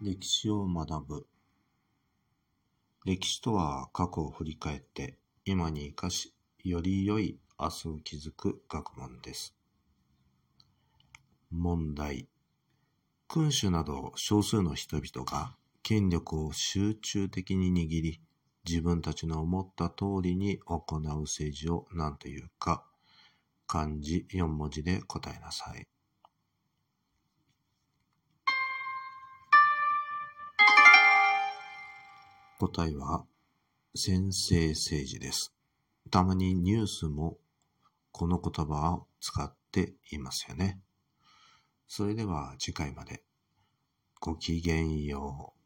歴史を学ぶ。歴史とは過去を振り返って今に生かし、より良い明日を築く学問です。問題。君主など少数の人々が権力を集中的に握り、自分たちの思った通りに行う政治を何というか、漢字4文字で答えなさい。答えは、先制政治です。たまにニュースもこの言葉を使っていますよね。それでは次回まで。ごきげんよう。